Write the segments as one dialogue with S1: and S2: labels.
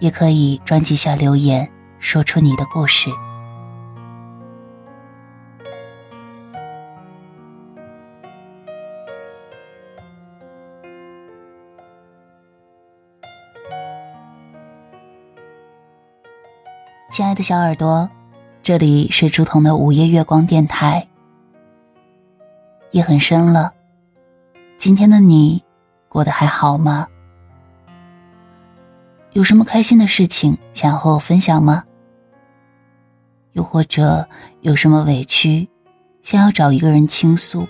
S1: 也可以专辑下留言，说出你的故事。亲爱的小耳朵，这里是朱彤的午夜月光电台。夜很深了，今天的你过得还好吗？有什么开心的事情想和我分享吗？又或者有什么委屈想要找一个人倾诉？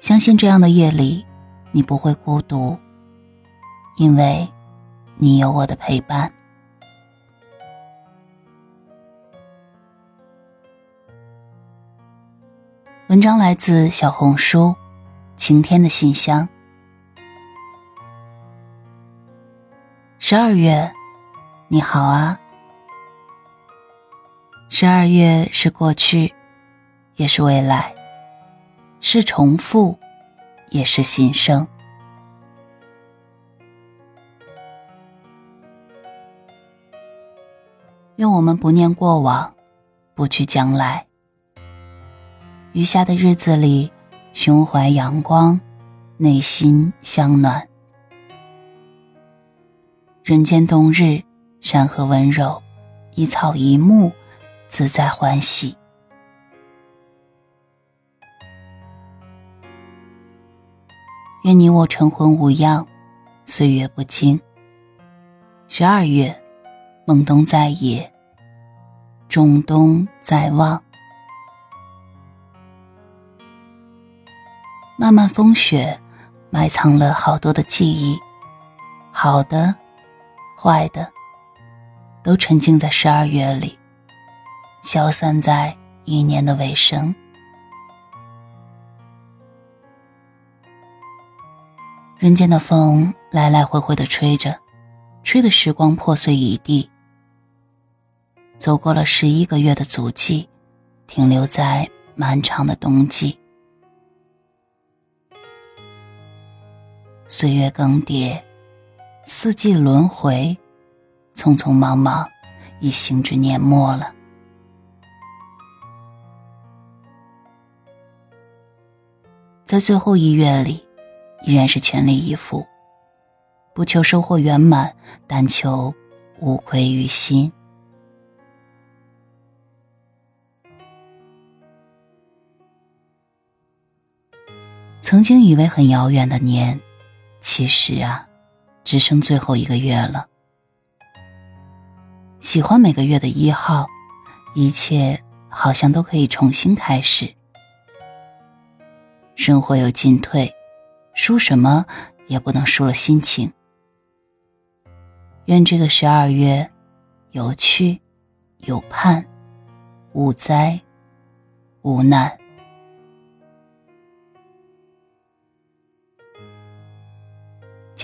S1: 相信这样的夜里，你不会孤独。因为，你有我的陪伴。文章来自小红书“晴天的信箱”。十二月，你好啊！十二月是过去，也是未来，是重复，也是新生。愿我们不念过往，不去将来。余下的日子里，胸怀阳光，内心香暖。人间冬日，山河温柔，一草一木，自在欢喜。愿你我晨昏无恙，岁月不惊。十二月。孟冬在野，仲冬在望。漫漫风雪，埋藏了好多的记忆，好的、坏的，都沉浸在十二月里，消散在一年的尾声。人间的风来来回回的吹着，吹的时光破碎一地。走过了十一个月的足迹，停留在漫长的冬季。岁月更迭，四季轮回，匆匆忙忙，已行至年末了。在最后一月里，依然是全力以赴，不求收获圆满，但求无愧于心。曾经以为很遥远的年，其实啊，只剩最后一个月了。喜欢每个月的一号，一切好像都可以重新开始。生活有进退，输什么也不能输了心情。愿这个十二月，有趣，有盼，无灾，无难。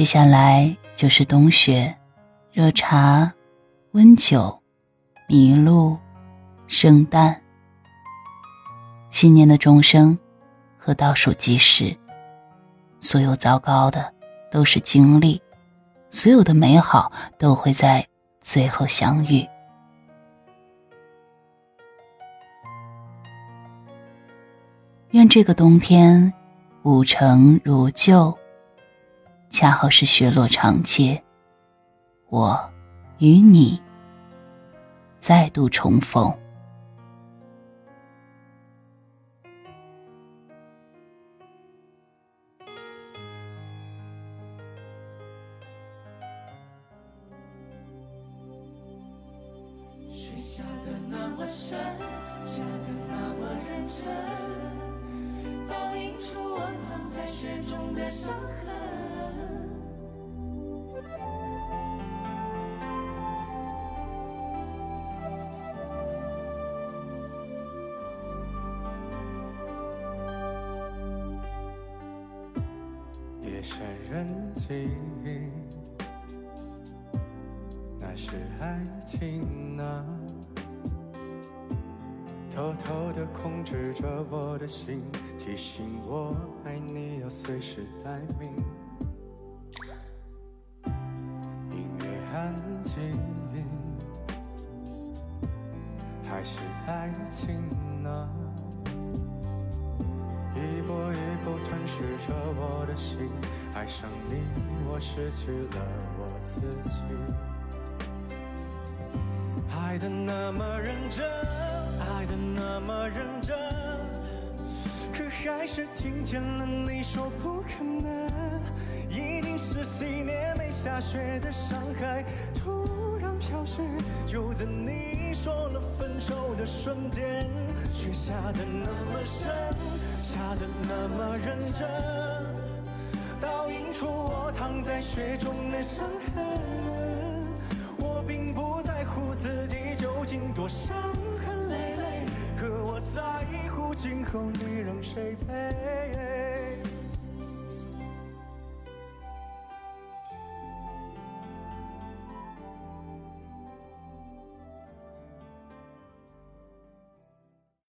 S1: 接下来就是冬雪、热茶、温酒、麋鹿、圣诞、新年的钟声和倒数计时。所有糟糕的都是经历，所有的美好都会在最后相遇。愿这个冬天，五成如旧。恰好是雪落长街，我与你再度重逢。
S2: 雪下的那么深，下的那么认真，倒映出我躺在雪中的伤痕。夜深人静，那是爱情啊，偷偷地控制着我的心，提醒我爱你要随时待命。音乐安静，还是爱情啊？一步一步吞噬着我的心，爱上你，我失去了我自己。爱的那么认真，爱的那么认真，可还是听见了你说不可能。一定是几年没下雪的上海突然飘雪，就在你说了分手的瞬间，雪下的那么深，下的那么认真，雪中的伤痕。我并不在乎自己究竟多伤痕累累，可我在乎今后你让谁陪。